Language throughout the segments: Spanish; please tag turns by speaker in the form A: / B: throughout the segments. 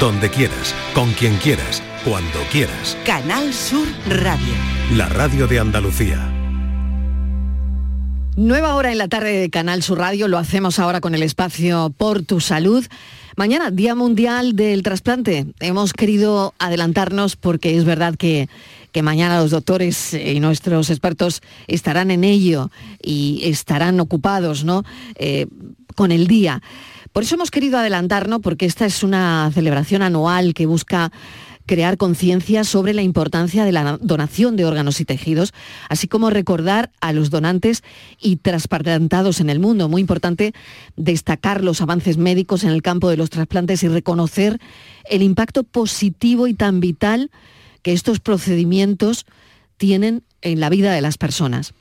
A: donde quieras, con quien quieras, cuando quieras.
B: Canal Sur Radio.
A: La radio de Andalucía.
C: Nueva hora en la tarde de Canal Sur Radio, lo hacemos ahora con el espacio Por tu Salud. Mañana, Día Mundial del Trasplante. Hemos querido adelantarnos porque es verdad que, que mañana los doctores y nuestros expertos estarán en ello y estarán ocupados ¿no? Eh, con el día. Por eso hemos querido adelantarnos, porque esta es una celebración anual que busca crear conciencia sobre la importancia de la donación de órganos y tejidos, así como recordar a los donantes y trasplantados en el mundo. Muy importante destacar los avances médicos en el campo de los trasplantes y reconocer el impacto positivo y tan vital que estos procedimientos tienen en la vida de las personas.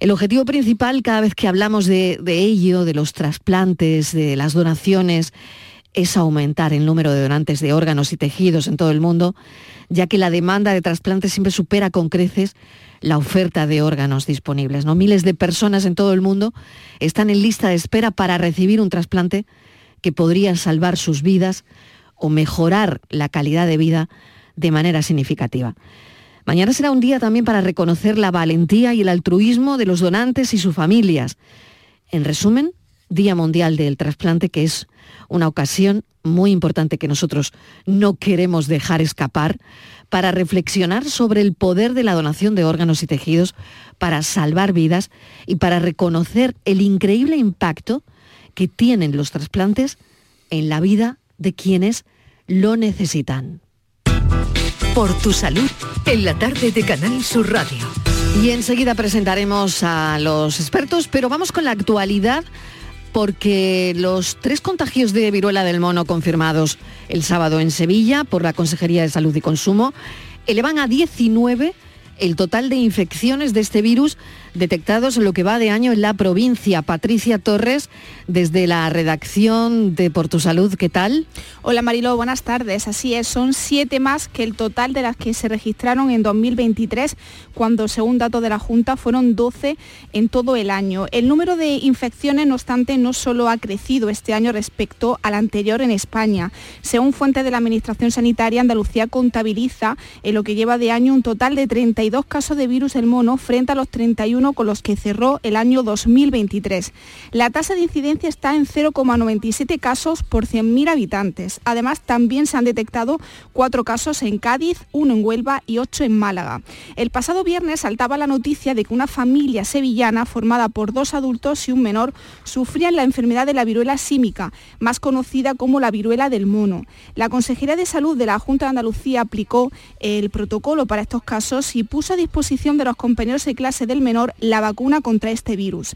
C: El objetivo principal, cada vez que hablamos de, ello, de los trasplantes, de las donaciones, es aumentar el número de donantes de órganos y tejidos en todo el mundo, ya que la demanda de trasplantes siempre supera con creces la oferta de órganos disponibles. ¿no? Miles de personas en todo el mundo están en lista de espera para recibir un trasplante que podría salvar sus vidas o mejorar la calidad de vida de manera significativa. Mañana será un día también para reconocer la valentía y el altruismo de los donantes y sus familias. En resumen, Día Mundial del Trasplante, que es una ocasión muy importante que nosotros no queremos dejar escapar para reflexionar sobre el poder de la donación de órganos y tejidos para salvar vidas y para reconocer el increíble impacto que tienen los trasplantes en la vida de quienes lo necesitan
B: por tu salud en la tarde de Canal Sur Radio.
C: Y enseguida presentaremos a los expertos, pero vamos con la actualidad porque los tres contagios de viruela del mono confirmados el sábado en Sevilla por la Consejería de Salud y Consumo elevan a 19 el total de infecciones de este virus detectados en lo que va de año en la provincia. Patricia Torres, desde la redacción de Por tu Salud, ¿qué tal?
D: Hola Marilo, buenas tardes. Así es, son siete más que el total de las que se registraron en 2023, cuando según datos de la Junta fueron 12 en todo el año. El número de infecciones, no obstante, no solo ha crecido este año respecto al anterior en España. Según fuentes de la Administración Sanitaria, Andalucía contabiliza en lo que lleva de año un total de 32 casos de virus del mono frente a los 31 con los que cerró el año 2023. La tasa de incidencia está en 0,97 casos por 100.000 habitantes. Además, también se han detectado cuatro casos en Cádiz, uno en Huelva y ocho en Málaga. El pasado viernes saltaba la noticia de que una familia sevillana formada por dos adultos y un menor sufrían la enfermedad de la viruela símica, más conocida como la viruela del mono. La Consejería de Salud de la Junta de Andalucía aplicó el protocolo para estos casos y puso a disposición de los compañeros de clase del menor la vacuna contra este virus.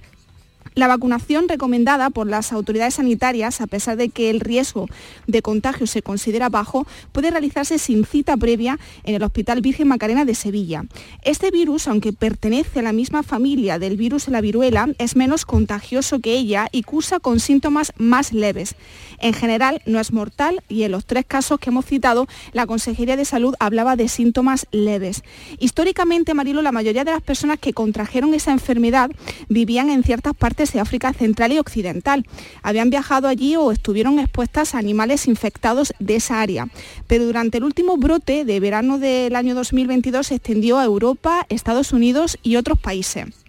D: La vacunación recomendada por las autoridades sanitarias, a pesar de que el riesgo de contagio se considera bajo, puede realizarse sin cita previa en el Hospital Virgen Macarena de Sevilla. Este virus, aunque pertenece a la misma familia del virus de la viruela, es menos contagioso que ella y cursa con síntomas más leves. En general, no es mortal y en los tres casos que hemos citado, la Consejería de Salud hablaba de síntomas leves. Históricamente, Marilo, la mayoría de las personas que contrajeron esa enfermedad vivían en ciertas partes de África Central y Occidental. Habían viajado allí o estuvieron expuestas a animales infectados de esa área. Pero durante el último brote de verano del año 2022 se extendió a Europa, Estados Unidos y otros países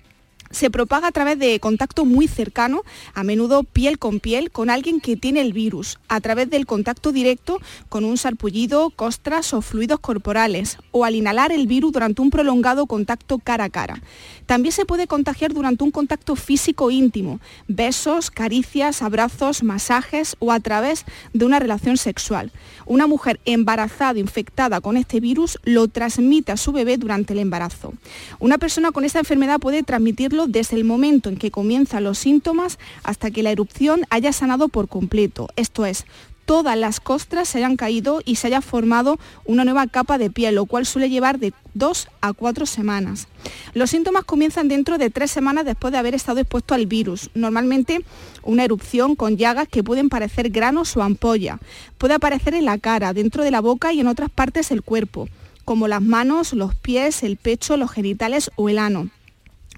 D: se propaga a través de contacto muy cercano, a menudo piel con piel, con alguien que tiene el virus, a través del contacto directo con un sarpullido, costras o fluidos corporales, o al inhalar el virus durante un prolongado contacto cara a cara. También se puede contagiar durante un contacto físico íntimo, besos, caricias, abrazos, masajes o a través de una relación sexual. Una mujer embarazada infectada con este virus lo transmite a su bebé durante el embarazo. Una persona con esta enfermedad puede transmitirlo desde el momento en que comienzan los síntomas hasta que la erupción haya sanado por completo, esto es, todas las costras se hayan caído y se haya formado una nueva capa de piel, lo cual suele llevar de dos a cuatro semanas. Los síntomas comienzan dentro de tres semanas después de haber estado expuesto al virus. Normalmente una erupción con llagas que pueden parecer granos o ampolla. Puede aparecer en la cara, dentro de la boca y en otras partes del cuerpo, como las manos, los pies, el pecho, los genitales o el ano.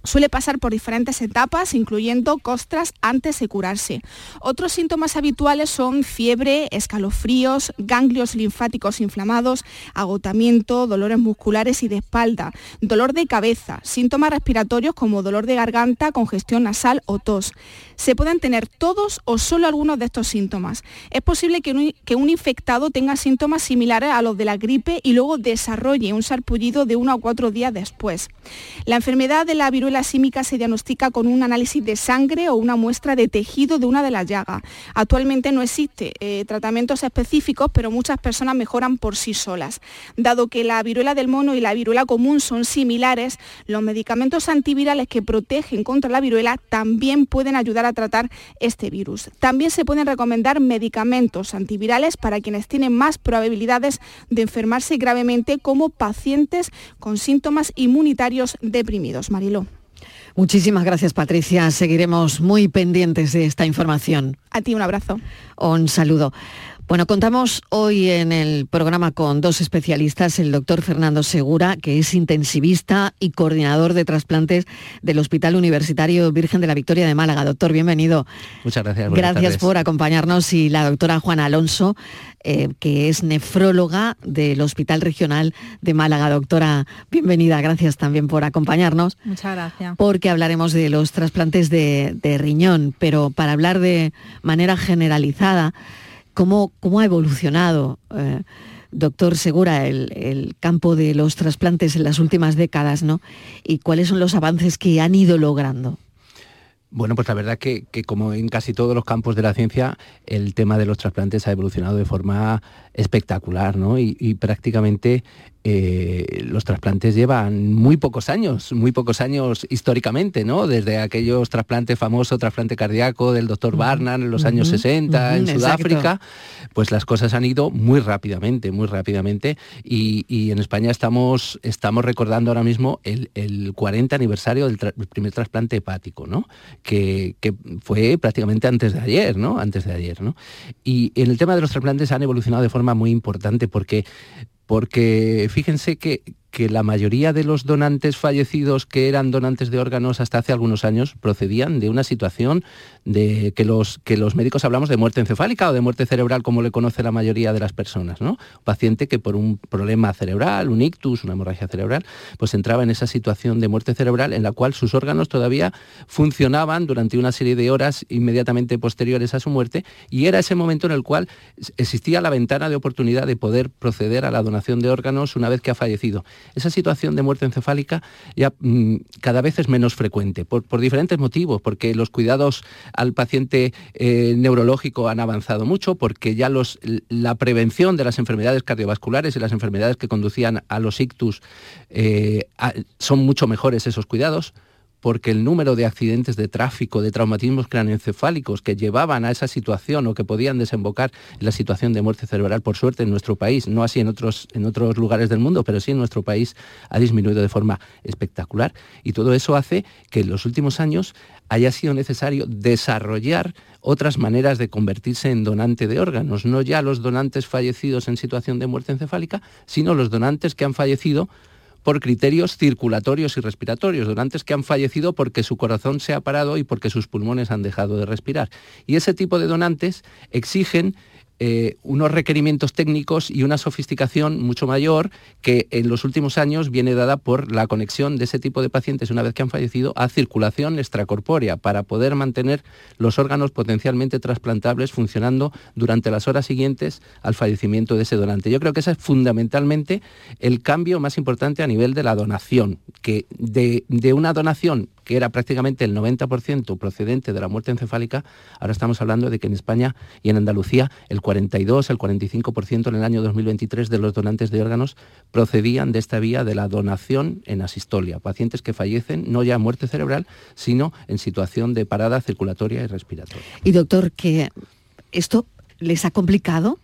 D: Suele pasar por diferentes etapas, incluyendo costras antes de curarse. Otros síntomas habituales son fiebre, escalofríos, ganglios linfáticos inflamados, agotamiento, dolores musculares y de espalda, dolor de cabeza, síntomas respiratorios como dolor de garganta, congestión nasal o tos. Se pueden tener todos o solo algunos de estos síntomas. Es posible que un, que un infectado tenga síntomas similares a los de la gripe y luego desarrolle un sarpullido de uno a cuatro días después. La enfermedad de la viruela símica se diagnostica con un análisis de sangre o una muestra de tejido de una de las llagas. Actualmente no existe eh, tratamientos específicos, pero muchas personas mejoran por sí solas. Dado que la viruela del mono y la viruela común son similares, los medicamentos antivirales que protegen contra la viruela también pueden ayudar a tratar este virus. También se pueden recomendar medicamentos antivirales para quienes tienen más probabilidades de enfermarse gravemente como pacientes con síntomas inmunitarios deprimidos. Mariló.
C: Muchísimas gracias, Patricia. Seguiremos muy pendientes de esta información.
D: A ti un abrazo.
C: Un saludo. Bueno, contamos hoy en el programa con dos especialistas, el doctor Fernando Segura, que es intensivista y coordinador de trasplantes del Hospital Universitario Virgen de la Victoria de Málaga. Doctor, bienvenido.
E: Muchas gracias.
C: Gracias por acompañarnos y la doctora Juana Alonso, eh, que es nefróloga del Hospital Regional de Málaga. Doctora, bienvenida. Gracias también por acompañarnos.
F: Muchas gracias.
C: Porque hablaremos de los trasplantes de, de riñón, pero para hablar de manera generalizada, cómo, cómo ha evolucionado, eh, doctor Segura, el, campo de los trasplantes en las últimas décadas, ¿no? Y cuáles son los avances que han ido logrando.
E: Bueno, pues la verdad que, que, como en casi todos los campos de la ciencia, el tema de los trasplantes ha evolucionado de forma espectacular, ¿no? Y prácticamente eh, los trasplantes llevan muy pocos años, muy pocos años históricamente, ¿no? Desde aquellos trasplantes famosos, trasplante cardíaco del doctor Barnard en los años 60 en Sudáfrica, pues las cosas han ido muy rápidamente, muy rápidamente. Y, en España estamos, estamos recordando ahora mismo el, 40 aniversario del, primer trasplante hepático, ¿no? Que, que, fue prácticamente antes de ayer, ¿no? Antes de ayer, ¿no? Y en el tema de los trasplantes han evolucionado de forma muy importante porque porque fíjense que, que la mayoría de los donantes fallecidos que eran donantes de órganos hasta hace algunos años procedían de una situación de que los, que los médicos hablamos de muerte encefálica o de muerte cerebral, como le conoce la mayoría de las personas. ¿no? Paciente que por un problema cerebral, un ictus, una hemorragia cerebral, pues entraba en esa situación de muerte cerebral en la cual sus órganos todavía funcionaban durante una serie de horas inmediatamente posteriores a su muerte y era ese momento en el cual existía la ventana de oportunidad de poder proceder a la donación de órganos una vez que ha fallecido esa situación de muerte encefálica ya mm, cada vez es menos frecuente, por, diferentes motivos, porque los cuidados al paciente eh, neurológico han avanzado mucho, porque ya los, la prevención de las enfermedades cardiovasculares y las enfermedades que conducían a los ictus eh, son mucho mejores esos cuidados porque el número de accidentes de tráfico, de traumatismos craneoencefálicos que llevaban a esa situación o que podían desembocar en la situación de muerte cerebral, por suerte en nuestro país, no así en otros, en otros lugares del mundo, pero sí en nuestro país ha disminuido de forma espectacular. Y todo eso hace que en los últimos años haya sido necesario desarrollar otras maneras de convertirse en donante de órganos, no ya los donantes fallecidos en situación de muerte encefálica, sino los donantes que han fallecido por criterios circulatorios y respiratorios, donantes que han fallecido porque su corazón se ha parado y porque sus pulmones han dejado de respirar. Y ese tipo de donantes exigen eh, unos requerimientos técnicos y una sofisticación mucho mayor que en los últimos años viene dada por la conexión de ese tipo de pacientes una vez que han fallecido a circulación extracorpórea para poder mantener los órganos potencialmente trasplantables funcionando durante las horas siguientes al fallecimiento de ese donante. Yo creo que ese es fundamentalmente el cambio más importante a nivel de la donación, que de, de una donación que era prácticamente el 90% procedente de la muerte encefálica, ahora estamos hablando de que en España y en Andalucía el 42, el 45% en el año 2023 de los donantes de órganos procedían de esta vía de la donación en asistolia, pacientes que fallecen no ya en muerte cerebral, sino en situación de parada circulatoria y respiratoria.
C: Y doctor, que esto les ha complicado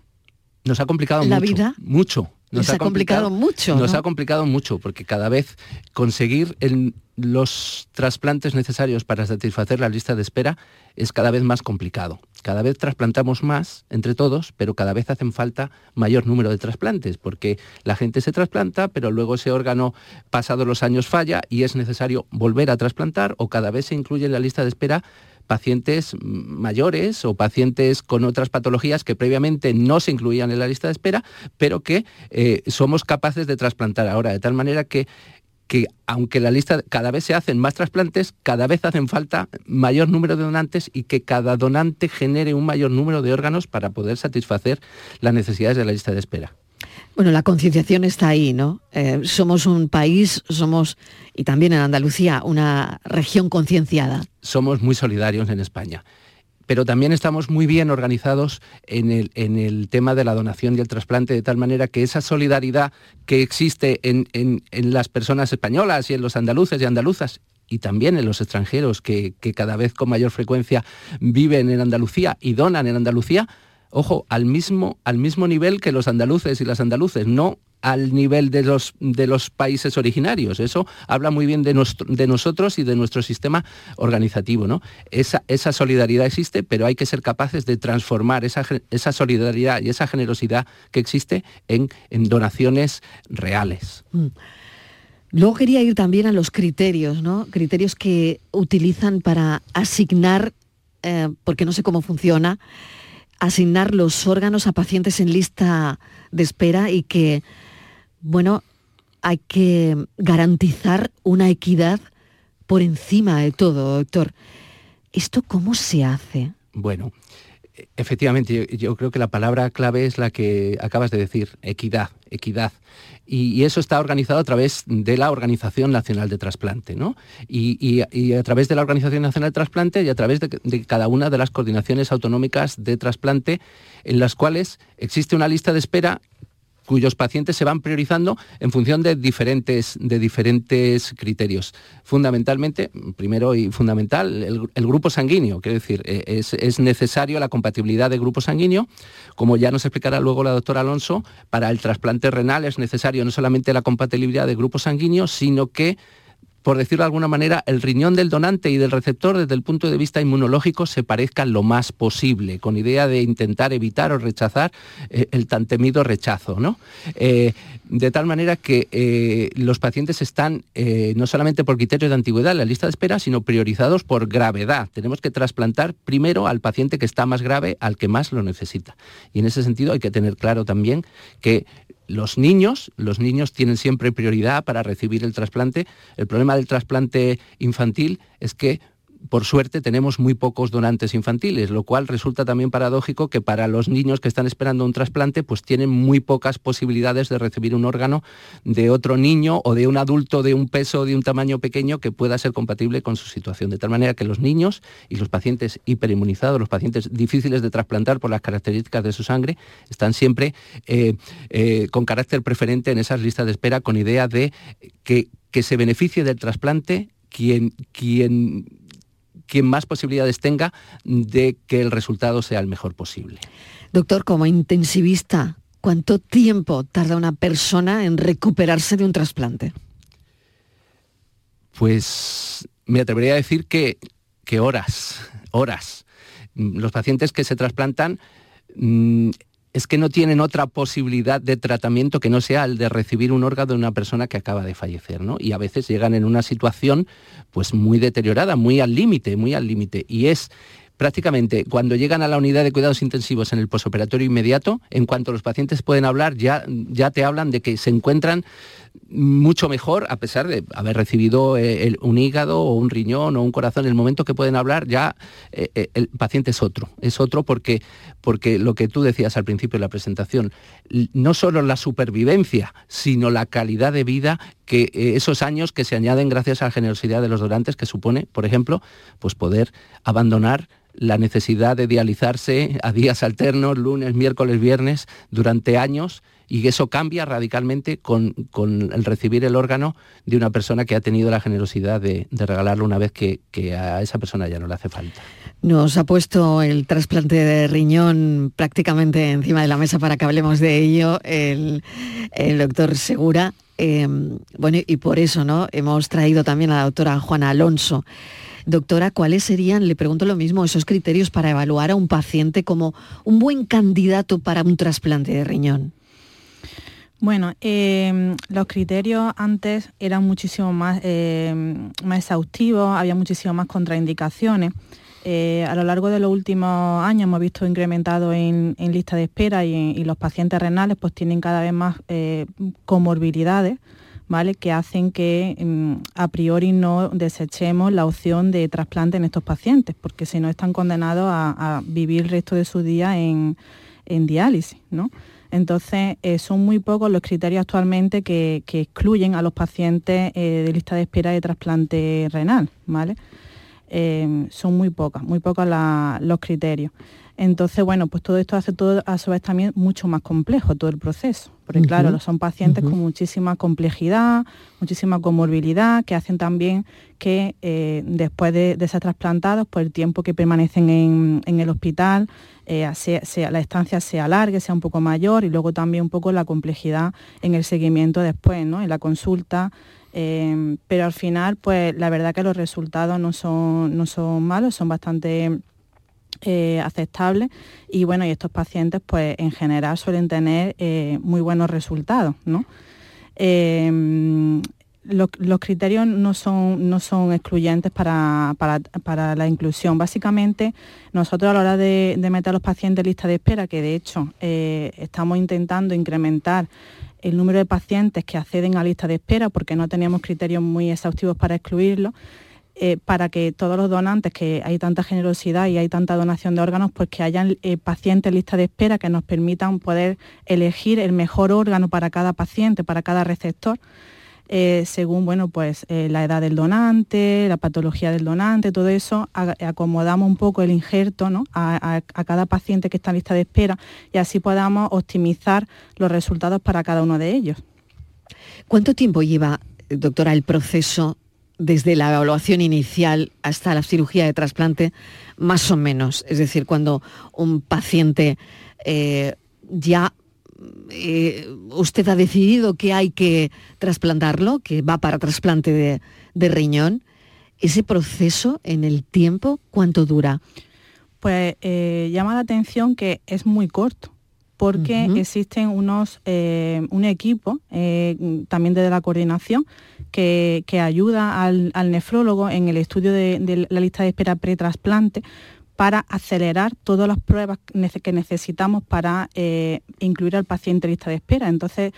E: nos ha complicado
C: la
E: mucho,
C: vida
E: mucho.
C: Nos, ha complicado, mucho.
E: Nos ha complicado mucho porque cada vez conseguir el, los trasplantes necesarios para satisfacer la lista de espera es cada vez más complicado. Cada vez trasplantamos más entre todos, pero cada vez hacen falta mayor número de trasplantes, porque la gente se trasplanta, pero luego ese órgano, pasados los años, falla y es necesario volver a trasplantar o cada vez se incluye en la lista de espera pacientes mayores o pacientes con otras patologías que previamente no se incluían en la lista de espera, pero que eh, somos capaces de trasplantar ahora, de tal manera que que aunque la lista cada vez se hacen más trasplantes, cada vez hacen falta mayor número de donantes y que cada donante genere un mayor número de órganos para poder satisfacer las necesidades de la lista de espera.
C: Bueno, la concienciación está ahí, ¿no? Eh, somos un país, somos, y también en Andalucía, una región concienciada.
E: Somos muy solidarios en España pero también estamos muy bien organizados en el, tema de la donación y el trasplante, de tal manera que esa solidaridad que existe en, las personas españolas y en los andaluces y andaluzas y también en los extranjeros que, que, cada vez con mayor frecuencia viven en Andalucía y donan en Andalucía, ojo, al mismo, al mismo nivel que los andaluces y las andaluces, no al nivel de los, de los países originarios. Eso habla muy bien de, nosotros y de nuestro sistema organizativo. ¿no? Esa, esa, solidaridad existe, pero hay que ser capaces de transformar esa, esa solidaridad y esa generosidad que existe en, en donaciones reales. Mm.
C: Luego quería ir también a los criterios, ¿no? Criterios que utilizan para asignar, eh, porque no sé cómo funciona, asignar los órganos a pacientes en lista de espera y que bueno, hay que garantizar una equidad por encima de todo, doctor. ¿Esto cómo se hace?
E: Bueno, efectivamente, yo, creo que la palabra clave es la que acabas de decir, equidad, equidad. Y, eso está organizado a través de la Organización Nacional de Trasplante, ¿no? Y, a través de la Organización Nacional de Trasplante y a través de, cada una de las coordinaciones autonómicas de trasplante, en las cuales existe una lista de espera cuyos pacientes se van priorizando en función de diferentes, de diferentes criterios. Fundamentalmente, primero y fundamental, el, grupo sanguíneo, quiero decir, eh, es, es, necesario la compatibilidad de grupo sanguíneo, como ya nos explicará luego la doctora Alonso, para el trasplante renal es necesario no solamente la compatibilidad de grupo sanguíneo, sino que por decirlo de alguna manera, el riñón del donante y del receptor desde el punto de vista inmunológico se parezcan lo más posible, con idea de intentar evitar o rechazar eh, el tan temido rechazo. ¿no? Eh, de tal manera que eh, los pacientes están no solamente por criterios de antigüedad en la lista de espera, sino priorizados por gravedad. Tenemos que trasplantar primero al paciente que está más grave, al que más lo necesita. Y en ese sentido hay que tener claro también que los niños, los niños tienen siempre prioridad para recibir el trasplante. El problema del trasplante infantil es que por suerte tenemos muy pocos donantes infantiles, lo cual resulta también paradójico que para los niños que están esperando un trasplante, pues tienen muy pocas posibilidades de recibir un órgano de otro niño o de un adulto de un peso, de un tamaño pequeño que pueda ser compatible con su situación. De tal manera que los niños y los pacientes hiperinmunizados, los pacientes difíciles de trasplantar por las características de su sangre, están siempre eh, eh, con carácter preferente en esas listas de espera con idea de que, que se beneficie del trasplante quien, quien quien más posibilidades tenga de que el resultado sea el mejor posible.
C: Doctor, como intensivista, ¿cuánto tiempo tarda una persona en recuperarse de un trasplante?
E: Pues me atrevería a decir que, que horas, horas. Los pacientes que se trasplantan mm, es que no tienen otra posibilidad de tratamiento que no sea el de recibir un órgano de una persona que acaba de fallecer, ¿no? Y a veces llegan en una situación pues muy deteriorada, muy al límite, muy al límite. Y es prácticamente cuando llegan a la unidad de cuidados intensivos en el posoperatorio inmediato, en cuanto los pacientes pueden hablar, ya, ya te hablan de que se encuentran mucho mejor a pesar de haber recibido eh, un hígado o un riñón o un corazón. En el momento que pueden hablar ya eh, eh, el paciente es otro. Es otro porque, porque lo que tú decías al principio de la presentación, no solo la supervivencia, sino la calidad de vida que esos años que se añaden gracias a la generosidad de los donantes que supone, por ejemplo, pues poder abandonar la necesidad de dializarse a días alternos, lunes, miércoles, viernes, durante años y eso cambia radicalmente con, el recibir el órgano de una persona que ha tenido la generosidad de, regalarlo una vez que, a esa persona ya no le hace falta.
C: Nos ha puesto el trasplante de riñón prácticamente encima de la mesa para que hablemos de ello el, doctor Segura. Em, bueno, y por eso ¿no? hemos traído también a la doctora Juana Alonso. Doctora, ¿cuáles serían, le pregunto lo mismo, esos criterios para evaluar a un paciente como un buen candidato para un trasplante de riñón?
F: Bueno, em, los criterios antes eran muchísimo más, em, más exhaustivos, había muchísimas más contraindicaciones. Eh, a lo largo de los últimos años hemos visto incrementado en, lista de espera y, los pacientes renales pues tienen cada vez más eh, comorbilidades, ¿vale? que hacen que em, a priori no desechemos la opción de trasplante en estos pacientes, porque si no están condenados a, vivir el resto de su día en, en diálisis. ¿no? Entonces, eh, son muy pocos los criterios actualmente que, excluyen a los pacientes eh, de lista de espera de trasplante renal, ¿vale? Eh, son muy pocas, muy pocos los criterios. Entonces, bueno, pues todo esto hace todo a su vez también mucho más complejo todo el proceso, porque claro, son pacientes con muchísima complejidad, muchísima comorbilidad, que hacen también que después de, ser trasplantados, pues el tiempo que permanecen en el hospital eh, sea, la estancia sea larga, sea un poco mayor y luego también un poco la complejidad en el seguimiento después, ¿no? en la consulta. Eh, pero al final, pues la verdad que los resultados no son, no son malos, son bastante eh, aceptables y bueno, y estos pacientes pues en general suelen tener muy buenos resultados. ¿no? los, criterios no son, no son excluyentes para, la inclusión. Básicamente, nosotros a la hora de, meter a los pacientes en lista de espera, que de hecho eh, estamos intentando incrementar el número de pacientes que acceden a lista de espera, porque no teníamos criterios muy exhaustivos para excluirlo, eh, para que todos los donantes, que hay tanta generosidad y hay tanta donación de órganos, pues que hayan eh, pacientes en lista de espera que nos permitan poder elegir el mejor órgano para cada paciente, para cada receptor. Eh, según bueno, pues, eh, la edad del donante, la patología del donante, todo eso, acomodamos un poco el injerto a, cada paciente que está en lista de espera y así podamos optimizar los resultados para cada uno de ellos.
C: ¿Cuánto tiempo lleva, doctora, el proceso desde la evaluación inicial hasta la cirugía de trasplante, más o menos? Es decir, cuando un paciente eh, ya eh, usted ha decidido que hay que trasplantarlo, que va para trasplante de, riñón. ¿Ese proceso en el tiempo cuánto dura?
F: Pues eh, llama la atención que es muy corto porque existen unos, eh, un equipo, también desde la coordinación, que, ayuda al, nefrólogo en el estudio de, de la lista de espera pretrasplante para acelerar todas las pruebas que necesitamos para eh, incluir al paciente en lista de espera. Entonces,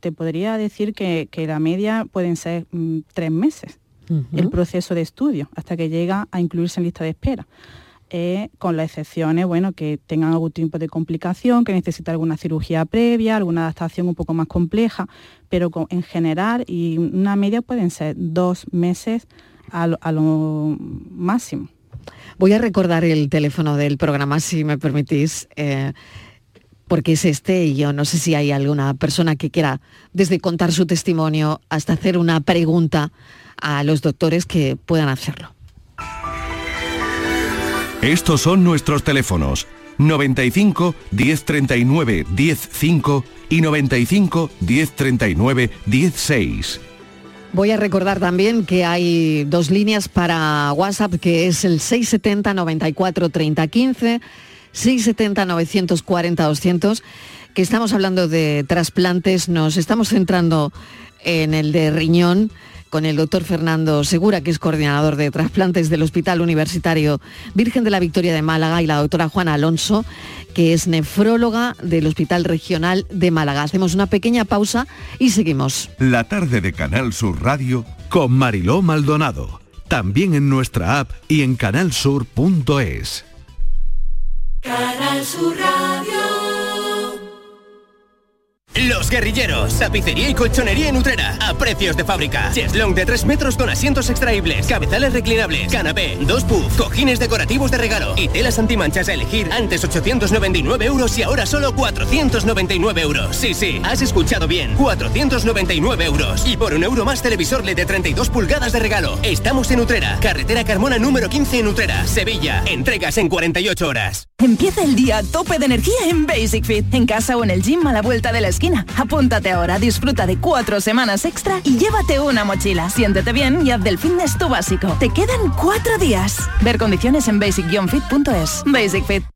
F: te podría decir que, la media pueden ser mm, tres meses el proceso de estudio hasta que llega a incluirse en lista de espera. Eh, con las excepciones, bueno, que tengan algún tipo de complicación, que necesita alguna cirugía previa, alguna adaptación un poco más compleja, pero en general y una media pueden ser dos meses a lo máximo.
C: Voy a recordar el teléfono del programa, si me permitís. Eh, porque es este y yo no sé si hay alguna persona que quiera desde contar su testimonio hasta hacer una pregunta a los doctores que puedan hacerlo.
A: Estos son nuestros teléfonos 95 1039 105 y 95 1039 16.
C: Voy a recordar también que hay dos líneas para WhatsApp, que es el 670 94 30 15, 670 940 200, que estamos hablando de trasplantes, nos estamos centrando en el de riñón con el doctor Fernando Segura, que es coordinador de trasplantes del Hospital Universitario Virgen de la Victoria de Málaga, y la doctora Juana Alonso, que es nefróloga del Hospital Regional de Málaga. Hacemos una pequeña pausa y seguimos.
A: La tarde de Canal Sur Radio con Mariló Maldonado. También en nuestra app y en canalsur.es.
G: Canal Sur Radio.
H: Los Guerrilleros, tapicería y colchonería en Utrera, a precios de fábrica. Cheslong de 3 metros con asientos extraíbles, cabezales reclinables, canapé, dos puffs, cojines decorativos de regalo y telas antimanchas a elegir. Antes 899 euros y ahora solo 499 euros. Sí, sí, has escuchado bien, 499 euros. Y por un euro más televisor LED de 32 pulgadas de regalo. Estamos en Utrera, carretera Carmona número 15 en Utrera, Sevilla. Entregas en 48 horas.
I: Empieza el día a tope de energía en Basic Fit, en casa o en el gym a la vuelta de la esquina Apúntate ahora, disfruta de cuatro semanas extra y llévate una mochila. Siéntete bien y haz del fitness tu básico. Te quedan cuatro días. Ver condiciones en basic-fit.es. Basic Fit.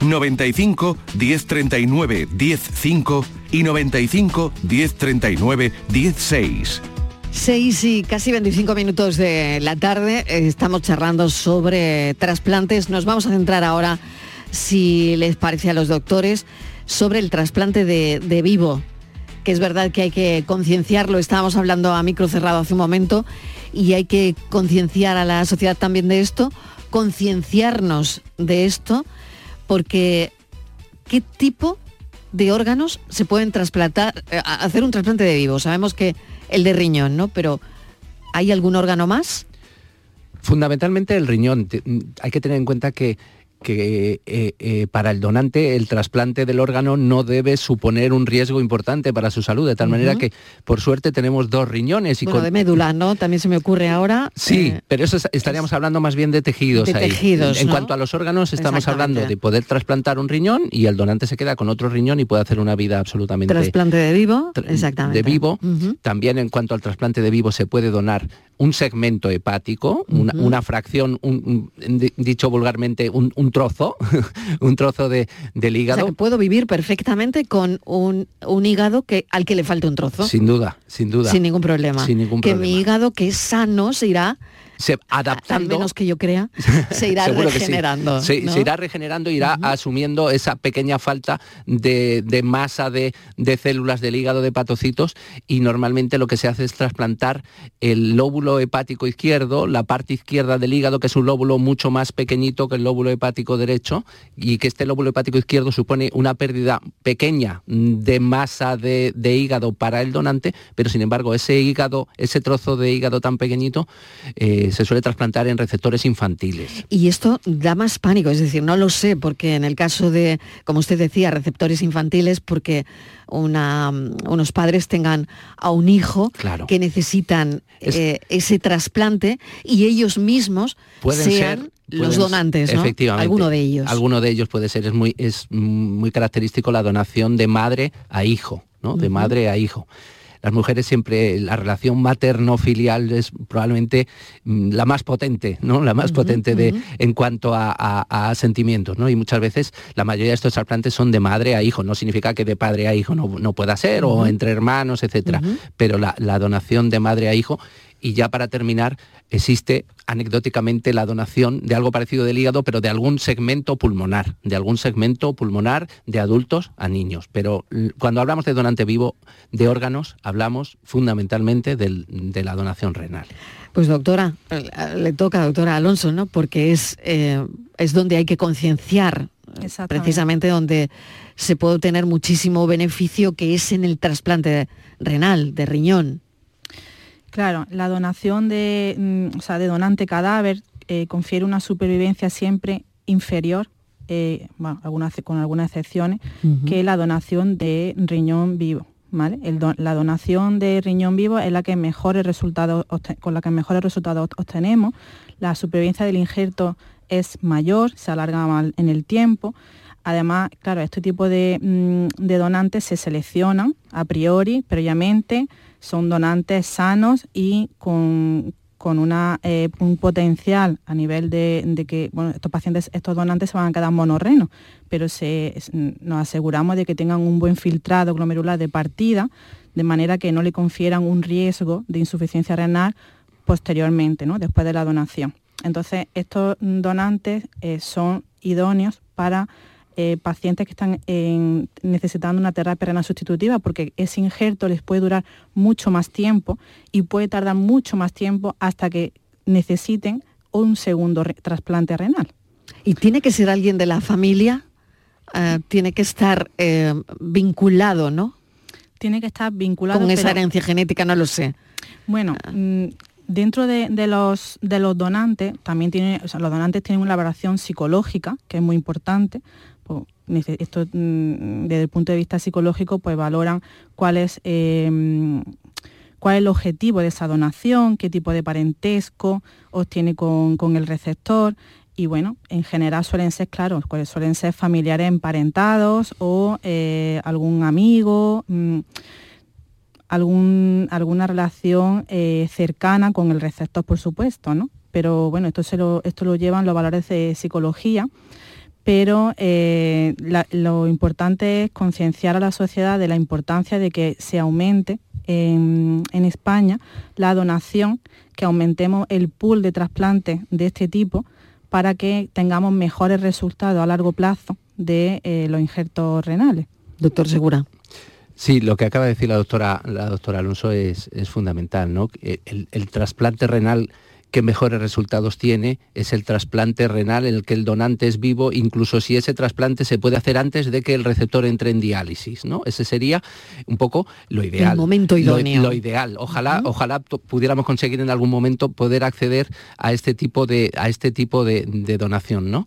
A: 95 1039 105 y 95 1039 16.
C: 6 y casi 25 minutos de la tarde, eh, estamos charlando sobre trasplantes. Nos vamos a centrar ahora, si les parece a los doctores, sobre el trasplante de, de vivo, que es verdad que hay que concienciarlo, estábamos hablando a micro cerrado hace un momento, y hay que concienciar a la sociedad también de esto, concienciarnos de esto, porque ¿qué tipo de órganos se pueden trasplantar, eh, hacer un trasplante de vivo? Sabemos que el de riñón, ¿no? Pero ¿hay algún órgano más?
E: Fundamentalmente el riñón. Hay que tener en cuenta que, que eh, eh, para el donante el trasplante del órgano no debe suponer un riesgo importante para su salud, de tal manera que por suerte tenemos dos riñones y
C: Bueno,
E: con-
C: de médula, ¿no? También se me ocurre ahora.
E: Sí,
C: eh,
E: pero eso es- estaríamos hablando más bien de tejidos
C: de
E: ahí.
C: tejidos,
E: en
C: ¿no?
E: cuanto a los órganos, estamos hablando de poder trasplantar un riñón y el donante se queda con otro riñón y puede hacer una vida absolutamente
C: trasplante de vivo,
E: tra-
C: exactamente.
E: de vivo. También en cuanto al trasplante de vivo se puede donar un segmento hepático, una, fracción, un- un- di- dicho vulgarmente, un, un trozo, un trozo de, del
C: O
E: hígado.
C: sea, que puedo vivir perfectamente con un, un hígado que, al que le falte un trozo.
E: Sin duda, sin duda.
C: Sin ningún problema.
E: Sin ningún
C: que
E: problema.
C: mi hígado, que es sano, se irá,
E: Se,
C: al
E: adaptando.
C: menos que yo crea, se irá
E: que sí.
C: regenerando.
E: Se,
C: ¿no?
E: se irá regenerando, irá asumiendo esa pequeña falta de, de masa de, de células del hígado de hepatocitos y normalmente lo que se hace es trasplantar el lóbulo hepático izquierdo, la parte izquierda del hígado, que es un lóbulo mucho más pequeñito que el lóbulo hepático derecho y que este lóbulo hepático izquierdo supone una pérdida pequeña de masa de, de hígado para el donante, pero sin embargo ese hígado, ese trozo de hígado tan pequeñito eh, se suele trasplantar en receptores infantiles.
C: Y esto da más pánico, es decir, no lo sé, porque en el caso de, como usted decía, receptores infantiles, porque una, unos padres tengan a un hijo
E: Claro.
C: que necesitan
E: Es-
C: eh, ese trasplante y ellos mismos
E: pueden
C: sean
E: ser
C: los donantes, ¿no?
E: Efectivamente.
C: Alguno de ellos.
E: Alguno de ellos puede ser, es muy, es muy característico la donación de madre a hijo, ¿no? De madre a hijo. Las mujeres siempre, la relación materno-filial es probablemente mm, la más potente, ¿no? La más potente de, en cuanto a, a- a sentimientos, ¿no? Y muchas veces la mayoría de estos trasplantes son de madre a hijo. No significa que de padre a hijo no, no pueda ser, o entre hermanos, etcétera. Pero la, la donación de madre a hijo y ya para terminar, existe anecdóticamente la donación de algo parecido del hígado, pero de algún segmento pulmonar, de algún segmento pulmonar de adultos a niños. Pero cuando hablamos de donante vivo de órganos, hablamos fundamentalmente del- de la donación renal.
C: Pues doctora, eh, le toca doctora Alonso, ¿no? Porque es, eh, es donde hay que concienciar, eh, precisamente donde se puede obtener muchísimo beneficio que es en el trasplante renal, de riñón.
F: Claro, la donación de, mm, o sea, de donante cadáver eh, confiere una supervivencia siempre inferior, eh, bueno, algunas- con algunas excepciones, que la donación de riñón vivo. ¿vale? El la donación de riñón vivo es la que mejores resultados con la que mejores resultados obt- obtenemos. La supervivencia del injerto es mayor, se alarga más en el tiempo. Además, claro, este tipo de, mm, de donantes se seleccionan a priori, previamente, son donantes sanos y con, con una, eh, un potencial a nivel de, de que bueno, estos pacientes, estos donantes se van a quedar monorrenos, pero se, nos aseguramos de que tengan un buen filtrado glomerular de partida, de manera que no le confieran un riesgo de insuficiencia renal posteriormente, ¿no? después de la donación. Entonces, estos donantes eh, son idóneos para eh, pacientes que están en- necesitando una terapia renal sustitutiva porque ese injerto les puede durar mucho más tiempo y puede tardar mucho más tiempo hasta que necesiten un segundo re- trasplante renal.
C: ¿Y tiene que ser alguien de la familia? eh, tiene que estar eh, vinculado, ¿no?
F: Tiene que estar vinculado.
C: Con esa herencia genética, no lo sé.
F: Bueno, ah. Dentro de, los, de los donantes, también tiene, los donantes tienen una valoración psicológica, que es muy importante. Pues, esto mm, desde el punto de vista psicológico, pues valoran cuál es em, cuál es el objetivo de esa donación, qué tipo de parentesco obtiene con, con el receptor y bueno, en general suelen ser, claro, pues suelen ser familiares emparentados o eh, algún amigo, mm, algún, alguna relación eh, cercana con el receptor, por supuesto, ¿no? Pero bueno, esto, se lo, esto lo llevan los valores de psicología, pero eh, lo importante es concienciar a la sociedad de la importancia de que se aumente en, España la donación, que aumentemos el pool de trasplantes de este tipo, para que tengamos mejores resultados a largo plazo de eh, los injertos renales.
C: Doctor Segura.
E: Sí, lo que acaba de decir la doctora, la doctora Alonso es, fundamental, ¿no? el trasplante renal que mejores resultados tiene es el trasplante renal en el que el donante es vivo, incluso si ese trasplante se puede hacer antes de que el receptor entre en diálisis, ¿no? Ese sería un poco lo ideal.
C: El momento idóneo.
E: Lo, ideal. Ojalá, ojalá pudiéramos conseguir en algún momento poder acceder a este tipo de, a este tipo de, donación, ¿no?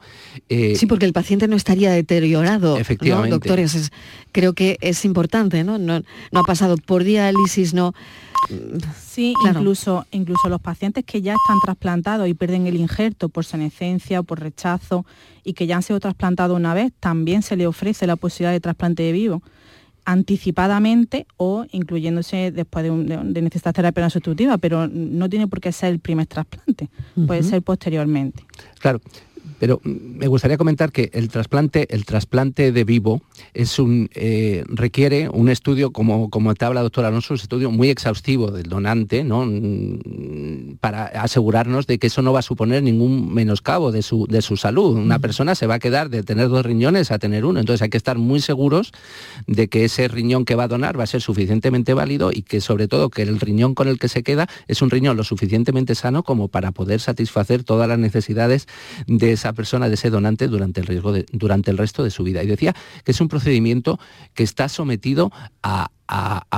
C: Eh, sí, porque el paciente no estaría deteriorado. Efectivamente. Doctores, creo que es importante, ¿no? ¿no? No ha pasado por diálisis, no
F: Sí, incluso, incluso los pacientes que ya están trasplantados y pierden el injerto por senescencia o por rechazo y que ya han sido trasplantados una vez, también se le ofrece la posibilidad de trasplante de vivo anticipadamente o incluyéndose después de, necesitar terapia sustitutiva, pero no tiene por qué ser el primer trasplante, puede ser posteriormente.
E: Claro, pero me gustaría comentar que el trasplante, el trasplante de vivo es un, eh, requiere un estudio, como, como te habla la doctora Alonso, un estudio muy exhaustivo del donante, ¿no? Mm, para asegurarnos de que eso no va a suponer ningún menoscabo de su, de su salud. Una persona se va a quedar de tener dos riñones a tener uno. Entonces hay que estar muy seguros de que ese riñón que va a donar va a ser suficientemente válido y que sobre todo que el riñón con el que se queda es un riñón lo suficientemente sano como para poder satisfacer todas las necesidades de esa persona, de ese donante, durante el, riesgo durante el resto de su vida. Y decía que es un procedimiento que está sometido a,